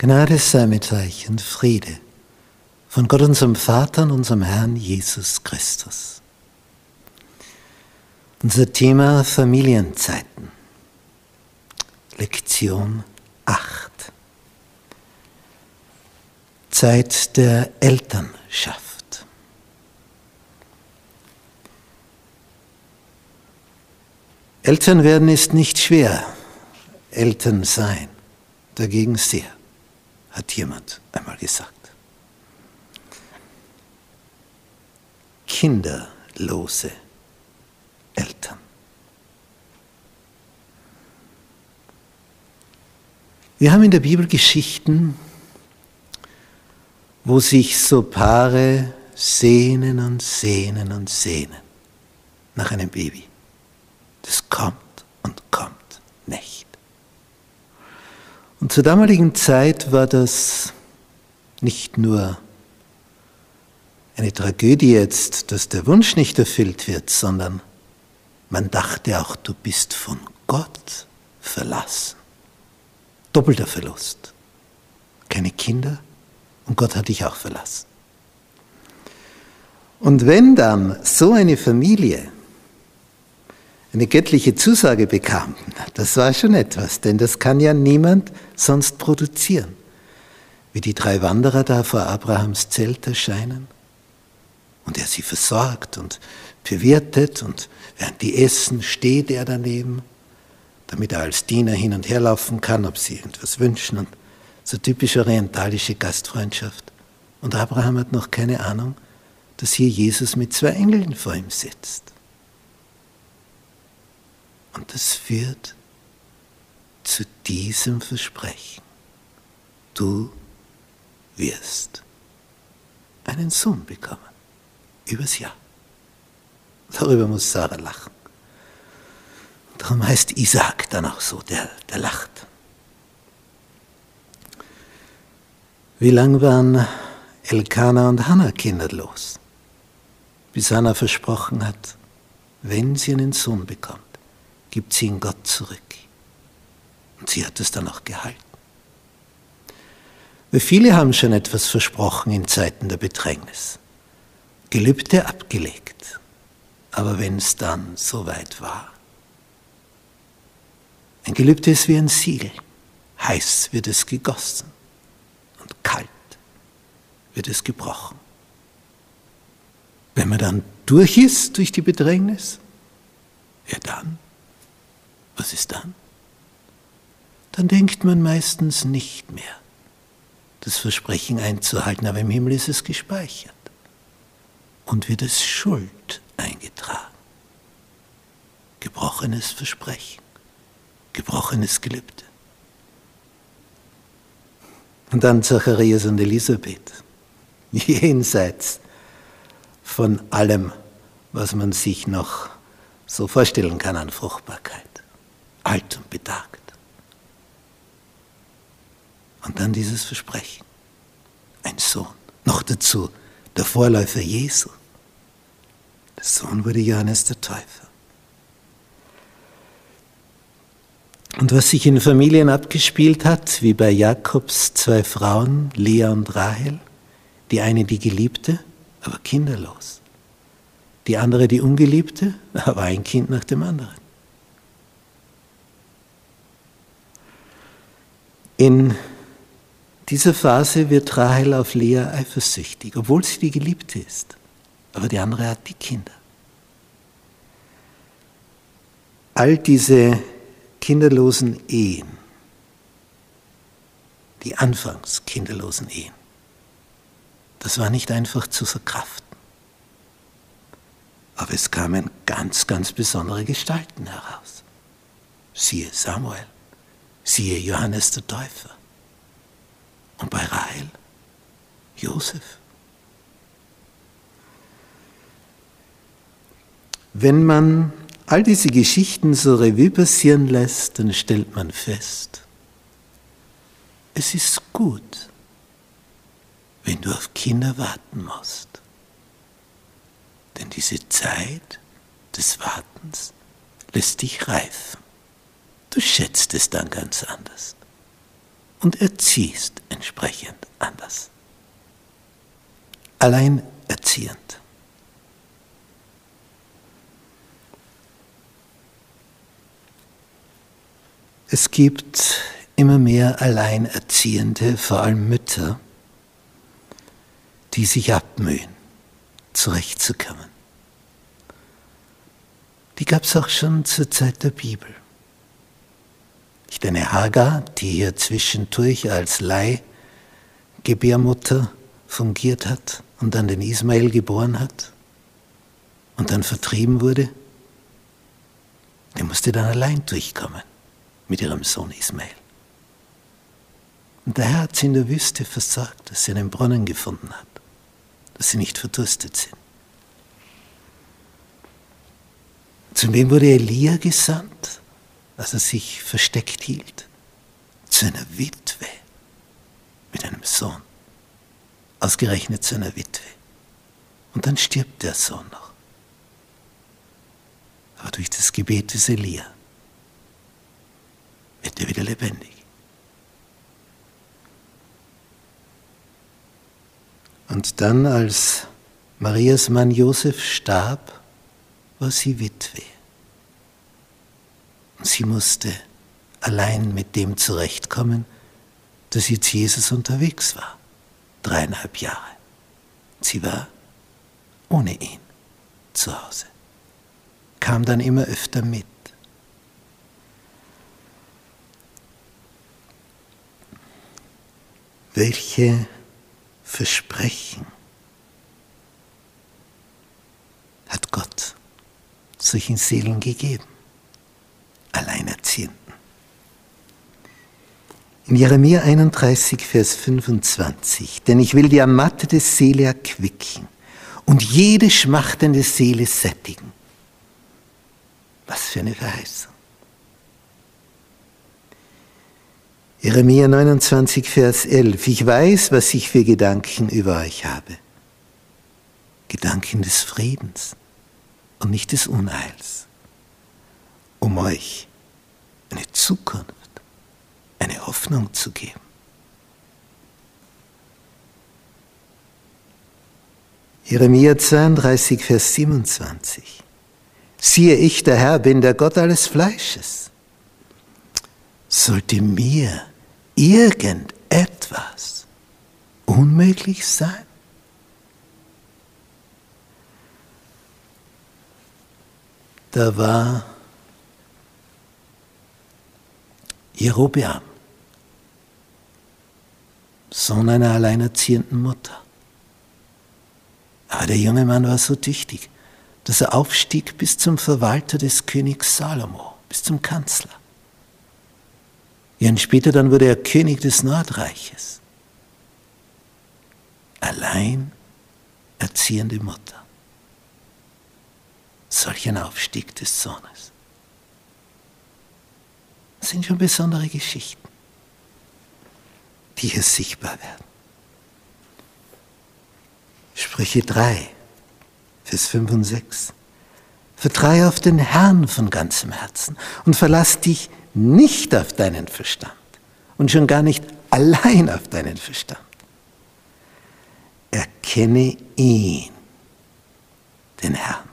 Gnade sei mit euch und Friede von Gott unserem Vater und unserem Herrn Jesus Christus. Unser Thema Familienzeiten. Lektion 8. Zeit der Elternschaft. Eltern werden ist nicht schwer, Eltern sein dagegen sehr hat jemand einmal gesagt. Kinderlose Eltern. Wir haben in der Bibel Geschichten, wo sich so Paare sehnen und sehnen und sehnen nach einem Baby. Das kommt und kommt nicht. Und zur damaligen Zeit war das nicht nur eine Tragödie jetzt, dass der Wunsch nicht erfüllt wird, sondern man dachte auch, du bist von Gott verlassen. Doppelter Verlust. Keine Kinder und Gott hat dich auch verlassen. Und wenn dann so eine Familie eine göttliche Zusage bekam, das war schon etwas, denn das kann ja niemand sonst produzieren. Wie die drei Wanderer da vor Abrahams Zelt erscheinen und er sie versorgt und bewirtet und während die essen, steht er daneben, damit er als Diener hin und her laufen kann, ob sie irgendwas wünschen und so typisch orientalische Gastfreundschaft. Und Abraham hat noch keine Ahnung, dass hier Jesus mit zwei Engeln vor ihm sitzt. Und es führt zu diesem Versprechen. Du wirst einen Sohn bekommen. Übers Jahr. Darüber muss Sarah lachen. Darum heißt Isaac dann auch so, der, der lacht. Wie lang waren Elkanah und Hannah kinderlos? Bis Hannah versprochen hat, wenn sie einen Sohn bekommt, gibt sie ihn Gott zurück. Und sie hat es dann auch gehalten. Weil viele haben schon etwas versprochen in Zeiten der Bedrängnis. Gelübde abgelegt. Aber wenn es dann soweit war. Ein Gelübde ist wie ein Siegel. Heiß wird es gegossen und kalt wird es gebrochen. Wenn man dann durch ist durch die Bedrängnis, ja dann was ist dann? Dann denkt man meistens nicht mehr, das Versprechen einzuhalten, aber im Himmel ist es gespeichert und wird es Schuld eingetragen. Gebrochenes Versprechen, gebrochenes Gelübde. Und dann Zacharias und Elisabeth, jenseits von allem, was man sich noch so vorstellen kann an Fruchtbarkeit alt und betagt. Und dann dieses Versprechen. Ein Sohn. Noch dazu der Vorläufer Jesu. Der Sohn wurde Johannes der Täufer. Und was sich in Familien abgespielt hat, wie bei Jakobs zwei Frauen, Lea und Rahel, die eine die Geliebte, aber kinderlos. Die andere die Ungeliebte, aber ein Kind nach dem anderen. In dieser Phase wird Rahel auf Lea eifersüchtig, obwohl sie die Geliebte ist. Aber die andere hat die Kinder. All diese kinderlosen Ehen, die anfangs kinderlosen Ehen, das war nicht einfach zu verkraften. Aber es kamen ganz, ganz besondere Gestalten heraus. Siehe Samuel. Siehe Johannes der Täufer. Und bei Rahel Josef. Wenn man all diese Geschichten so Revue passieren lässt, dann stellt man fest, es ist gut, wenn du auf Kinder warten musst. Denn diese Zeit des Wartens lässt dich reifen. Du schätzt es dann ganz anders. und erziehst entsprechend anders. Alleinerziehend. Es gibt immer mehr Alleinerziehende, vor allem Mütter, die sich abmühen, zurechtzukommen. Die gab es auch schon zur Zeit der Bibel. Nicht eine Hagar, die hier zwischendurch als Leihgebärmutter fungiert hat und dann den Ismael geboren hat und dann vertrieben wurde. Die musste dann allein durchkommen mit ihrem Sohn Ismael. Und der Herr hat sie in der Wüste versorgt, dass sie einen Brunnen gefunden hat, dass sie nicht verdurstet sind. Zu wem wurde Elia gesandt? Als er sich versteckt hielt, zu einer Witwe mit einem Sohn. Ausgerechnet zu einer Witwe. Und dann stirbt der Sohn noch. Aber durch das Gebet des Elia wird er wieder lebendig. Und dann, als Marias Mann Josef starb, war sie Witwe. Sie musste allein mit dem zurechtkommen, dass jetzt Jesus unterwegs war. Dreieinhalb Jahre. Sie war ohne ihn zu Hause. Kam dann immer öfter mit. Welche Versprechen hat Gott solchen Seelen gegeben? Alleinerziehenden. In Jeremia 31, Vers 25, denn ich will die ermattete Seele erquicken und jede schmachtende Seele sättigen. Was für eine Verheißung. Jeremia 29, Vers 11, ich weiß, was ich für Gedanken über euch habe. Gedanken des Friedens und nicht des Unheils, um euch eine Zukunft, eine Hoffnung zu geben. Jeremia 32, Vers 27. Siehe, ich, der Herr, bin der Gott alles Fleisches. Sollte mir irgendetwas unmöglich sein? Da war Jerobeam, Sohn einer alleinerziehenden Mutter. Aber der junge Mann war so tüchtig, dass er aufstieg bis zum Verwalter des Königs Salomo, bis zum Kanzler. Jahren später dann wurde er König des Nordreiches. Allein erziehende Mutter. Solch ein Aufstieg des Sohnes. Das sind schon besondere Geschichten, die hier sichtbar werden. Sprüche 3, Vers 5 und 6. Vertraue auf den Herrn von ganzem Herzen und verlass dich nicht auf deinen Verstand und schon gar nicht allein auf deinen Verstand. Erkenne ihn, den Herrn,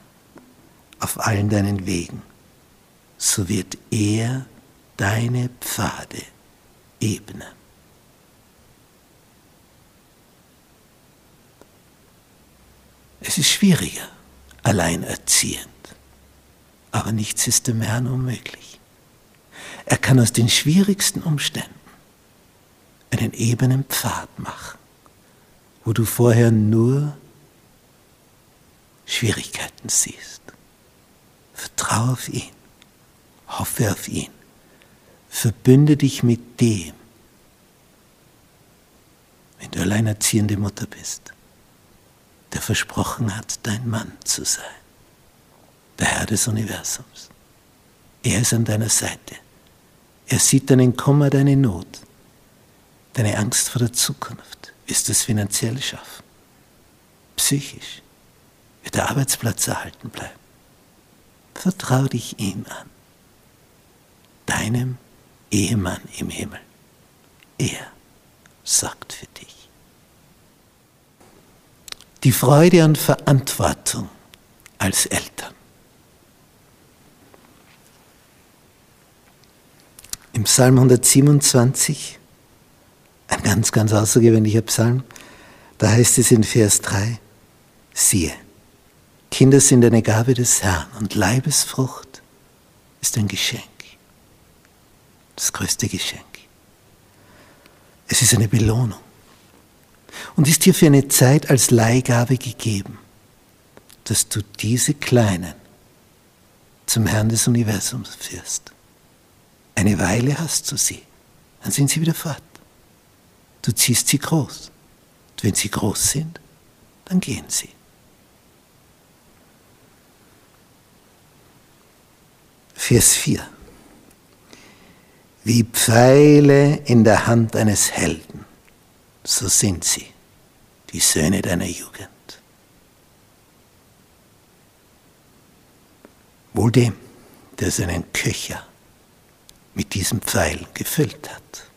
auf allen deinen Wegen, so wird er deine Pfade ebnen. Es ist schwieriger, alleinerziehend, aber nichts ist dem Herrn unmöglich. Er kann aus den schwierigsten Umständen einen ebenen Pfad machen, wo du vorher nur Schwierigkeiten siehst. Vertraue auf ihn, hoffe auf ihn verbünde dich mit dem, wenn du alleinerziehende Mutter bist, der versprochen hat, dein Mann zu sein, der Herr des Universums. Er ist an deiner Seite. Er sieht deinen Kummer, deine Not, deine Angst vor der Zukunft. Wirst du es finanziell schaffen? Psychisch? Wird der Arbeitsplatz erhalten bleiben? Vertrau dich ihm an, deinem Ehemann im Himmel. Er sorgt für dich. Die Freude an Verantwortung als Eltern. Im Psalm 127, ein ganz, ganz außergewöhnlicher Psalm, da heißt es in Vers 3, siehe, Kinder sind eine Gabe des Herrn und Leibesfrucht ist ein Geschenk. Größte Geschenk. Es ist eine Belohnung und ist dir für eine Zeit als Leihgabe gegeben, dass du diese Kleinen zum Herrn des Universums führst. Eine Weile hast du sie, dann sind sie wieder fort. Du ziehst sie groß. Und wenn sie groß sind, dann gehen sie. Vers 4. Wie Pfeile in der Hand eines Helden, so sind sie, die Söhne deiner Jugend. Wohl dem, der seinen Köcher mit diesem Pfeil gefüllt hat.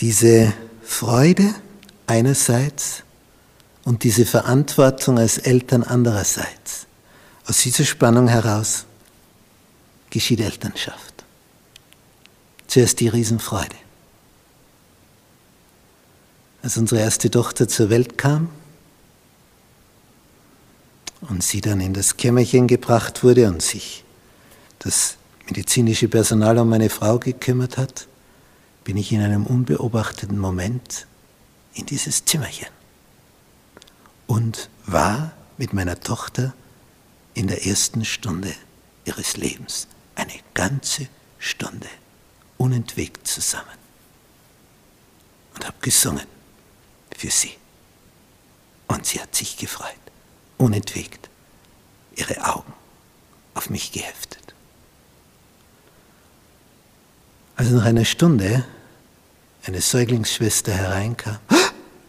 Diese Freude einerseits und diese Verantwortung als Eltern andererseits. Aus dieser Spannung heraus geschieht Elternschaft. Zuerst die Riesenfreude. Als unsere erste Tochter zur Welt kam und sie dann in das Kämmerchen gebracht wurde und sich das medizinische Personal um meine Frau gekümmert hat, bin ich in einem unbeobachteten Moment in dieses Zimmerchen und war mit meiner Tochter in der ersten Stunde ihres Lebens, eine ganze Stunde, unentwegt zusammen und habe gesungen für sie. Und sie hat sich gefreut, unentwegt, ihre Augen auf mich geheftet. Als nach einer Stunde eine Säuglingsschwester hereinkam,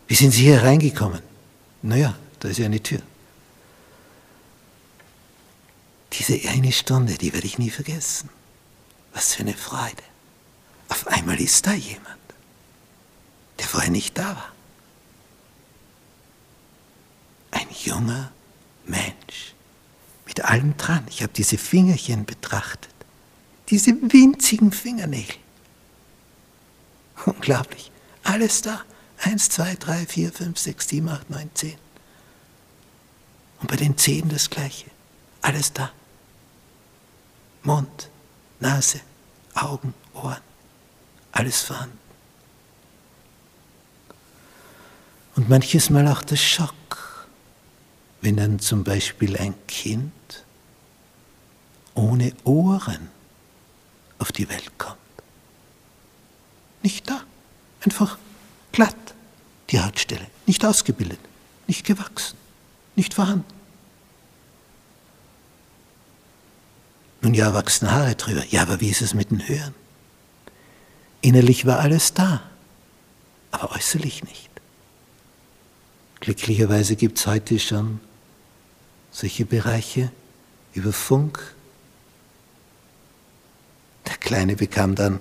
wie sind Sie hier reingekommen? Naja, da ist ja eine Tür. Diese eine Stunde, die werde ich nie vergessen. Was für eine Freude. Auf einmal ist da jemand, der vorher nicht da war. Ein junger Mensch mit allem dran. Ich habe diese Fingerchen betrachtet, diese winzigen Fingernägel. Unglaublich. Alles da. Eins, zwei, drei, vier, fünf, sechs, sieben, acht, neun, zehn. Und bei den Zehen das Gleiche. Alles da. Mund, Nase, Augen, Ohren. Alles vorhanden. Und manches Mal auch der Schock, wenn dann zum Beispiel ein Kind ohne Ohren auf die Welt kommt. Nicht da. Einfach die Hautstelle. Nicht ausgebildet, nicht gewachsen, nicht vorhanden. Nun ja, wachsen Haare drüber. Ja, aber wie ist es mit den Hören? Innerlich war alles da, aber äußerlich nicht. Glücklicherweise gibt es heute schon solche Bereiche über Funk. Der Kleine bekam dann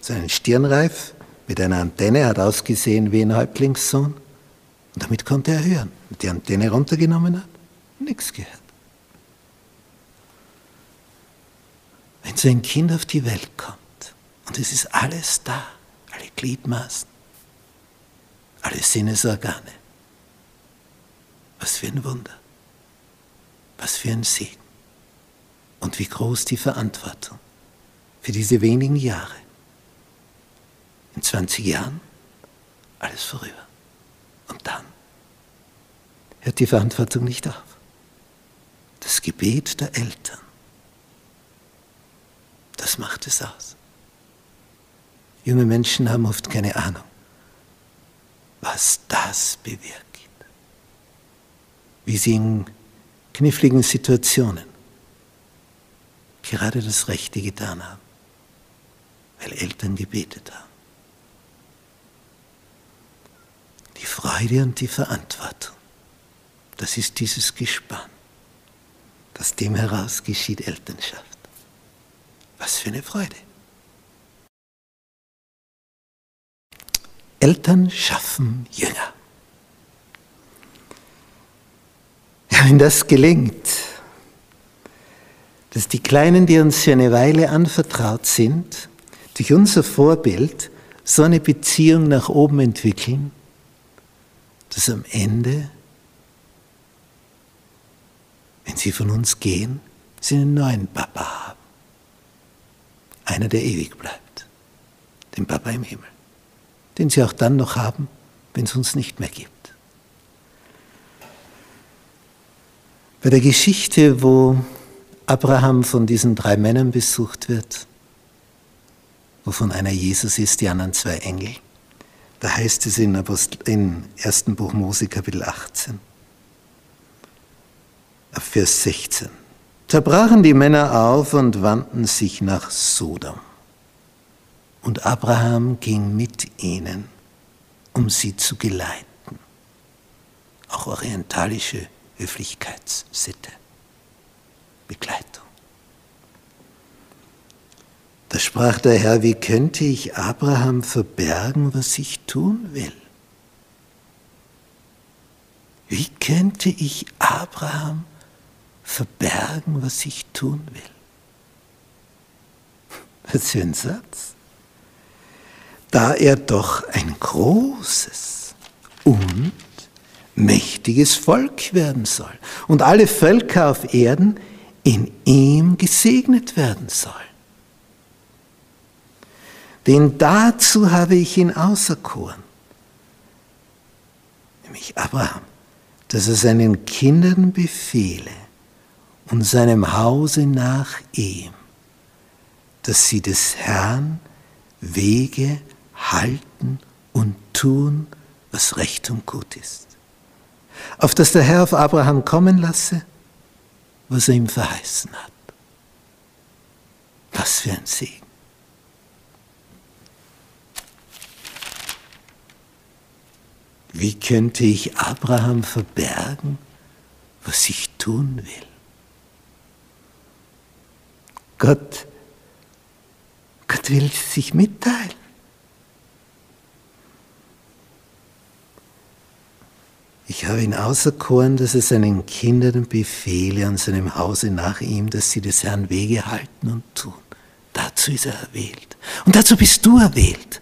seinen Stirnreif mit einer Antenne, hat ausgesehen wie ein Häuptlingssohn. Und damit konnte er hören. Und die Antenne runtergenommen hat, nichts gehört. Wenn so ein Kind auf die Welt kommt und es ist alles da, alle Gliedmaßen, alle Sinnesorgane, was für ein Wunder, was für ein Segen und wie groß die Verantwortung für diese wenigen Jahre in 20 Jahren alles vorüber. Und dann hört die Verantwortung nicht auf. Das Gebet der Eltern, das macht es aus. Junge Menschen haben oft keine Ahnung, was das bewirkt. Wie sie in kniffligen Situationen gerade das Rechte getan haben, weil Eltern gebetet haben. Die Freude und die Verantwortung, das ist dieses Gespann. Aus dem heraus geschieht Elternschaft. Was für eine Freude. Eltern schaffen Jünger. Ja, wenn das gelingt, dass die Kleinen, die uns für eine Weile anvertraut sind, durch unser Vorbild so eine Beziehung nach oben entwickeln, dass am Ende, wenn sie von uns gehen, sie einen neuen Papa haben. Einer, der ewig bleibt. Den Papa im Himmel. Den sie auch dann noch haben, wenn es uns nicht mehr gibt. Bei der Geschichte, wo Abraham von diesen drei Männern besucht wird, wovon einer Jesus ist, die anderen zwei Engel, da heißt es in, Apostel, in 1. Buch Mose Kapitel 18, Vers 16. Da brachen die Männer auf und wandten sich nach Sodom. Und Abraham ging mit ihnen, um sie zu geleiten. Auch orientalische Höflichkeitssitte, Begleitung. Da sprach der Herr, wie könnte ich Abraham verbergen, was ich tun will? Wie könnte ich Abraham verbergen, was ich tun will? Was für ein Satz. Da er doch ein großes und mächtiges Volk werden soll und alle Völker auf Erden in ihm gesegnet werden sollen. Denn dazu habe ich ihn auserkoren, nämlich Abraham, dass er seinen Kindern befehle und seinem Hause nach ihm, dass sie des Herrn Wege halten und tun, was recht und gut ist auf das der Herr auf Abraham kommen lasse, was er ihm verheißen hat. Was für ein Segen. Wie könnte ich Abraham verbergen, was ich tun will? Gott, Gott will sich mitteilen. Ich habe ihn auserkoren, dass er seinen Kindern befehle an seinem Hause nach ihm, dass sie des Herrn Wege halten und tun. Dazu ist er erwählt. Und dazu bist du erwählt.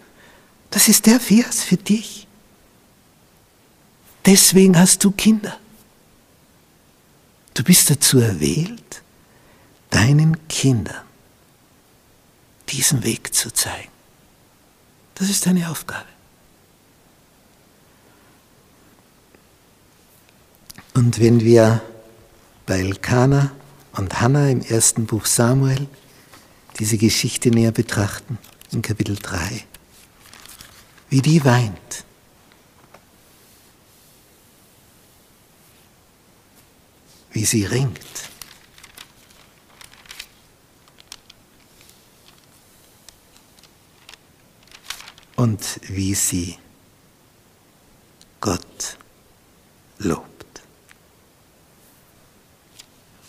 Das ist der Vers für dich. Deswegen hast du Kinder. Du bist dazu erwählt, deinen Kindern diesen Weg zu zeigen. Das ist deine Aufgabe. Und wenn wir bei Elkanah und Hannah im ersten Buch Samuel diese Geschichte näher betrachten, in Kapitel 3, wie die weint. Wie sie ringt. Und wie sie Gott lobt.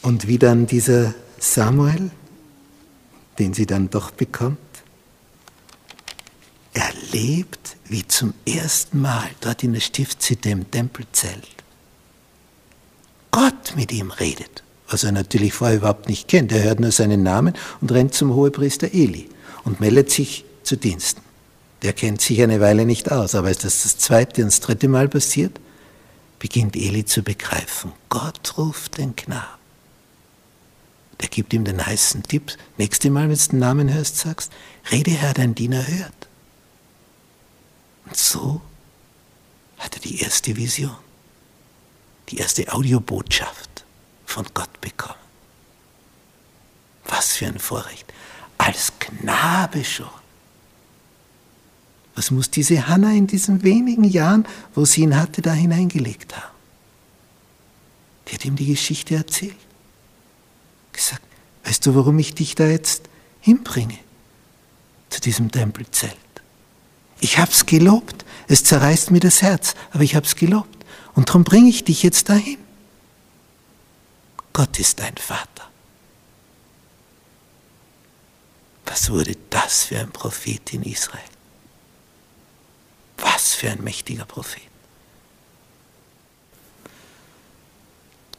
Und wie dann dieser Samuel, den sie dann doch bekommt, erlebt, wie zum ersten Mal dort in der Stiftshütte im Tempelzelt Gott mit ihm redet, was er natürlich vorher überhaupt nicht kennt. Er hört nur seinen Namen und rennt zum Hohepriester Eli und meldet sich zu Diensten. Der kennt sich eine Weile nicht aus, aber als das das zweite und das dritte Mal passiert, beginnt Eli zu begreifen, Gott ruft den Knaben. Der gibt ihm den heißen Tipp. Nächste Mal, wenn du den Namen hörst, sagst, rede Herr, dein Diener hört. Und so hat er die erste Vision, die erste Audiobotschaft von Gott bekommen. Was für ein Vorrecht. Als Knabe schon. Was muss diese Hanna in diesen wenigen Jahren, wo sie ihn hatte, da hineingelegt haben? Die hat ihm die Geschichte erzählt gesagt, weißt du, warum ich dich da jetzt hinbringe? Zu diesem Tempelzelt. Ich hab's gelobt. Es zerreißt mir das Herz, aber ich hab's gelobt. Und darum bringe ich dich jetzt dahin. Gott ist dein Vater. Was wurde das für ein Prophet in Israel? Was für ein mächtiger Prophet.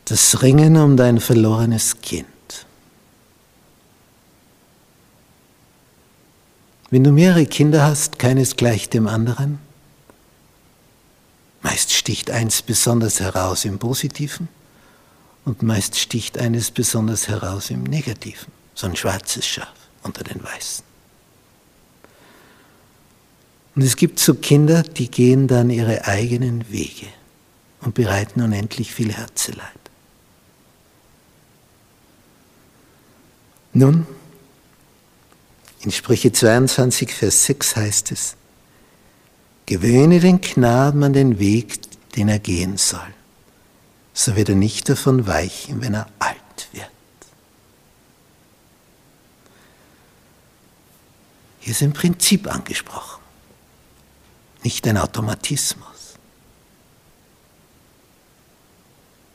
Das Ringen um dein verlorenes Kind. Wenn du mehrere Kinder hast, keines gleich dem anderen, meist sticht eins besonders heraus im Positiven und meist sticht eines besonders heraus im Negativen, so ein schwarzes Schaf unter den Weißen. Und es gibt so Kinder, die gehen dann ihre eigenen Wege und bereiten unendlich viel Herzeleid. Nun, in Sprüche 22, Vers 6 heißt es, gewöhne den Knaben an den Weg, den er gehen soll, so wird er nicht davon weichen, wenn er alt wird. Hier ist ein Prinzip angesprochen, nicht ein Automatismus.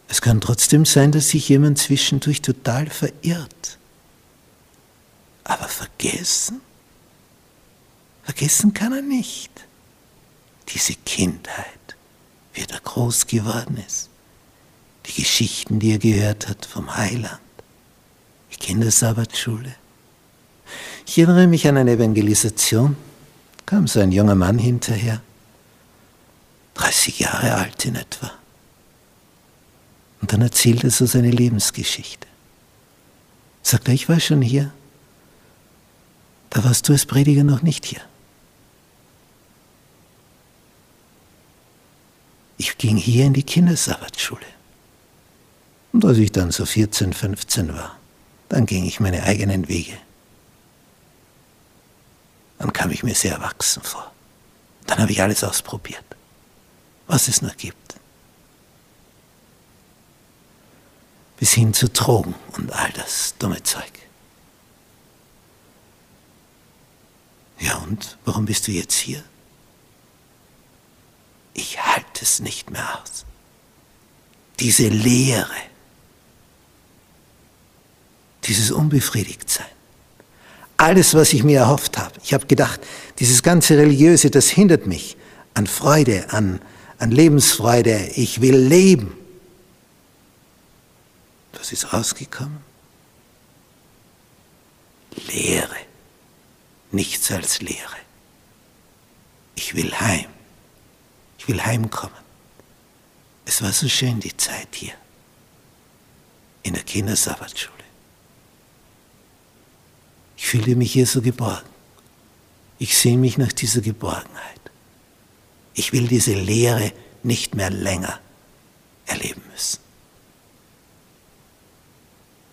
Es kann trotzdem sein, dass sich jemand zwischendurch total verirrt aber vergessen? Vergessen kann er nicht. Diese Kindheit, wie er da groß geworden ist. Die Geschichten, die er gehört hat vom Heiland. Die Kindersabbatschule. Ich erinnere mich an eine Evangelisation. Kam so ein junger Mann hinterher, 30 Jahre alt in etwa. Und dann erzählte er so seine Lebensgeschichte. Sagt er, ich war schon hier da warst du als Prediger noch nicht hier. Ich ging hier in die Kindersabbatschule. Und als ich dann so 14, 15 war, dann ging ich meine eigenen Wege. Dann kam ich mir sehr erwachsen vor. Dann habe ich alles ausprobiert, was es nur gibt. Bis hin zu Drogen und all das dumme Zeug. Ja und, warum bist du jetzt hier? Ich halte es nicht mehr aus. Diese Leere, dieses Unbefriedigtsein, alles, was ich mir erhofft habe. Ich habe gedacht, dieses ganze Religiöse, das hindert mich an Freude, an, an Lebensfreude. Ich will leben. Was ist rausgekommen? Leere nichts als Leere. Ich will heim. Ich will heimkommen. Es war so schön die Zeit hier in der Kindersabbatschule. Ich fühlte mich hier so geborgen. Ich sehe mich nach dieser Geborgenheit. Ich will diese Leere nicht mehr länger erleben müssen.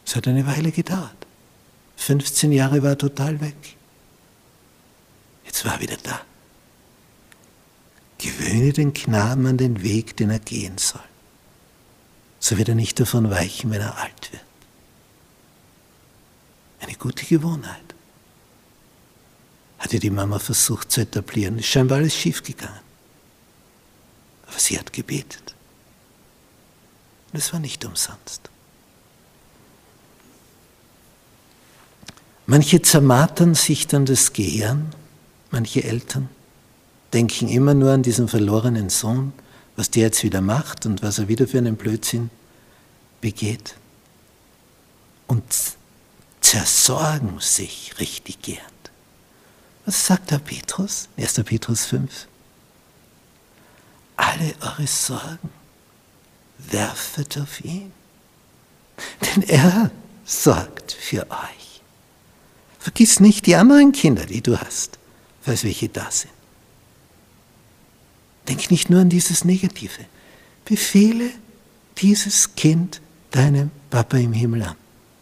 Es hat eine Weile gedauert. 15 Jahre war total weg. Jetzt war er wieder da. Gewöhne den Knaben an den Weg, den er gehen soll. So wird er nicht davon weichen, wenn er alt wird. Eine gute Gewohnheit. Hatte die Mama versucht zu etablieren. Ist scheinbar alles schiefgegangen. Aber sie hat gebetet. Und es war nicht umsonst. Manche zermartern sich dann das Gehirn Manche Eltern denken immer nur an diesen verlorenen Sohn, was der jetzt wieder macht und was er wieder für einen Blödsinn begeht. Und zersorgen sich richtig gehend. Was sagt der Petrus? 1. Petrus 5. Alle eure Sorgen werfet auf ihn, denn er sorgt für euch. Vergiss nicht die anderen Kinder, die du hast falls welche da sind. Denk nicht nur an dieses Negative. Befehle dieses Kind deinem Papa im Himmel an.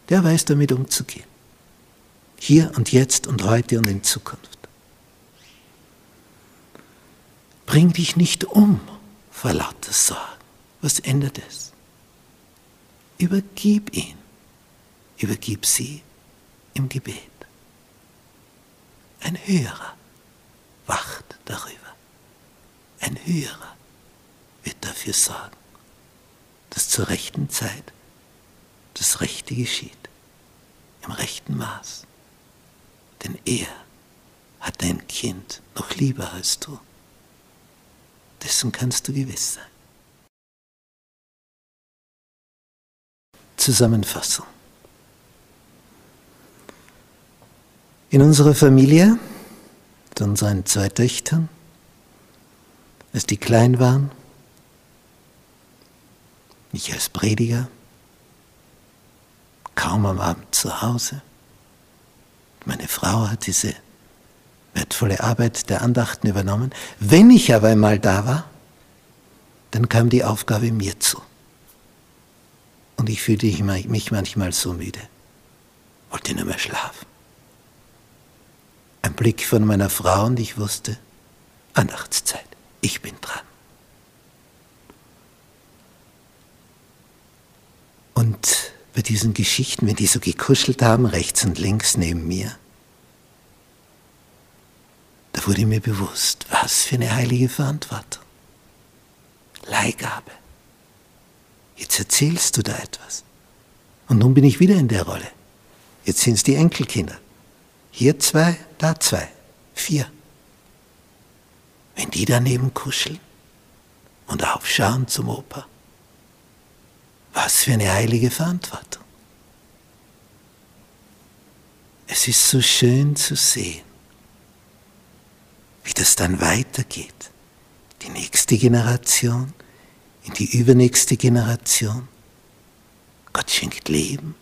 Der weiß damit umzugehen. Hier und jetzt und heute und in Zukunft. Bring dich nicht um vor lauter Sorgen. Was ändert es? Übergib ihn. Übergib sie im Gebet. Ein höherer wacht darüber. Ein Höherer wird dafür sorgen, dass zur rechten Zeit das Rechte geschieht, im rechten Maß. Denn er hat dein Kind noch lieber als du. Dessen kannst du gewiss sein. Zusammenfassung. In unserer Familie, mit unseren zwei Töchtern, als die klein waren, ich als Prediger, kaum am Abend zu Hause. Meine Frau hat diese wertvolle Arbeit der Andachten übernommen. Wenn ich aber einmal da war, dann kam die Aufgabe mir zu. Und ich fühlte mich manchmal so müde, wollte nur mehr schlafen. Ein Blick von meiner Frau und ich wusste, Andachtszeit, ich bin dran. Und bei diesen Geschichten, wenn die so gekuschelt haben, rechts und links neben mir, da wurde mir bewusst, was für eine heilige Verantwortung. Leihgabe. Jetzt erzählst du da etwas. Und nun bin ich wieder in der Rolle. Jetzt sind es die Enkelkinder. Hier zwei, da zwei, vier. Wenn die daneben kuscheln und aufschauen zum Opa, was für eine heilige Verantwortung. Es ist so schön zu sehen, wie das dann weitergeht. Die nächste Generation, in die übernächste Generation. Gott schenkt Leben,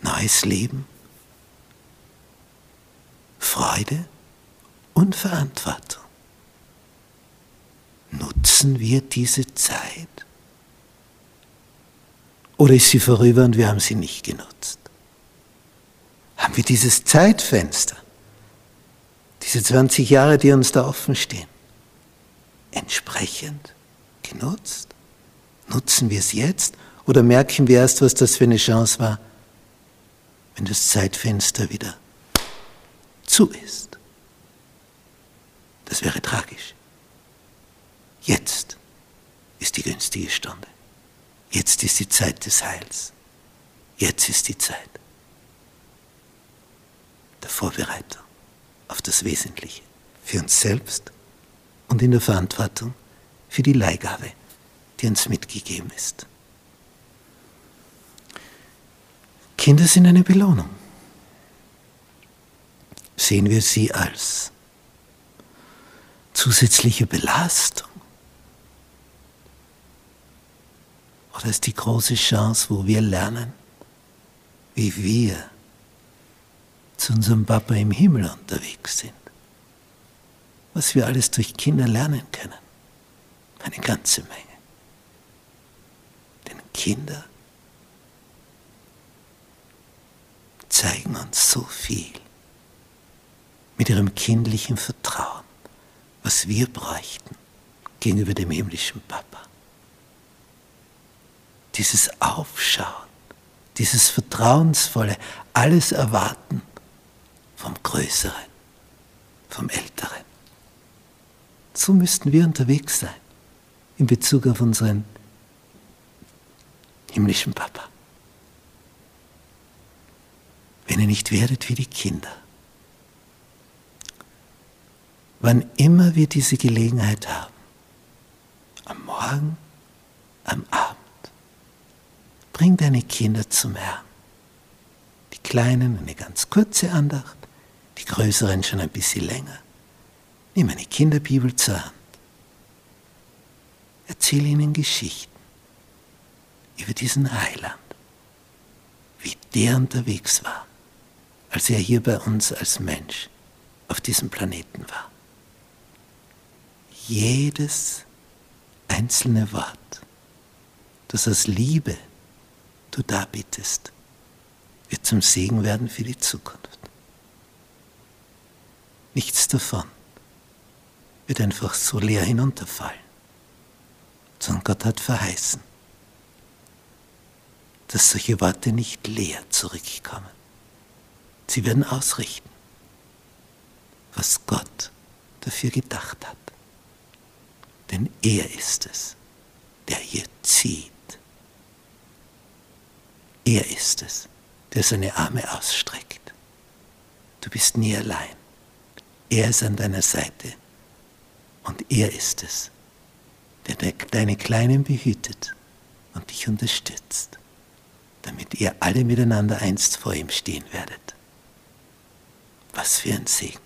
neues Leben, Freude und Verantwortung. Nutzen wir diese Zeit? Oder ist sie vorüber und wir haben sie nicht genutzt? Haben wir dieses Zeitfenster, diese 20 Jahre, die uns da offen stehen, entsprechend genutzt? Nutzen wir es jetzt oder merken wir erst, was das für eine Chance war, wenn das Zeitfenster wieder zu ist? Das wäre tragisch. Jetzt ist die günstige Stunde. Jetzt ist die Zeit des Heils. Jetzt ist die Zeit der Vorbereitung auf das Wesentliche für uns selbst und in der Verantwortung für die Leihgabe, die uns mitgegeben ist. Kinder sind eine Belohnung. Sehen wir sie als zusätzliche Belastung oder ist die große Chance, wo wir lernen, wie wir zu unserem Papa im Himmel unterwegs sind. Was wir alles durch Kinder lernen können. Eine ganze Menge. Denn Kinder zeigen uns so viel mit ihrem kindlichen Vertrauen, was wir bräuchten gegenüber dem himmlischen Papa. Dieses Aufschauen, dieses vertrauensvolle, alles erwarten vom Größeren, vom Älteren. So müssten wir unterwegs sein in Bezug auf unseren himmlischen Papa. Wenn ihr nicht werdet wie die Kinder. Wann immer wir diese Gelegenheit haben, am Morgen, am Abend, bring deine Kinder zum Herrn. Die Kleinen eine ganz kurze Andacht, die Größeren schon ein bisschen länger. Nimm eine Kinderbibel zur Hand. Erzähl ihnen Geschichten über diesen Heiland, wie der unterwegs war, als er hier bei uns als Mensch auf diesem Planeten war. Jedes einzelne Wort, das aus Liebe du darbietest, wird zum Segen werden für die Zukunft. Nichts davon wird einfach so leer hinunterfallen, sondern Gott hat verheißen, dass solche Worte nicht leer zurückkommen. Sie werden ausrichten, was Gott dafür gedacht hat. Denn er ist es, der hier zieht Er ist es, der seine Arme ausstreckt. Du bist nie allein. Er ist an deiner Seite. Und er ist es, der deine Kleinen behütet und dich unterstützt, damit ihr alle miteinander einst vor ihm stehen werdet. Was für ein Segen.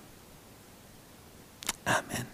Amen.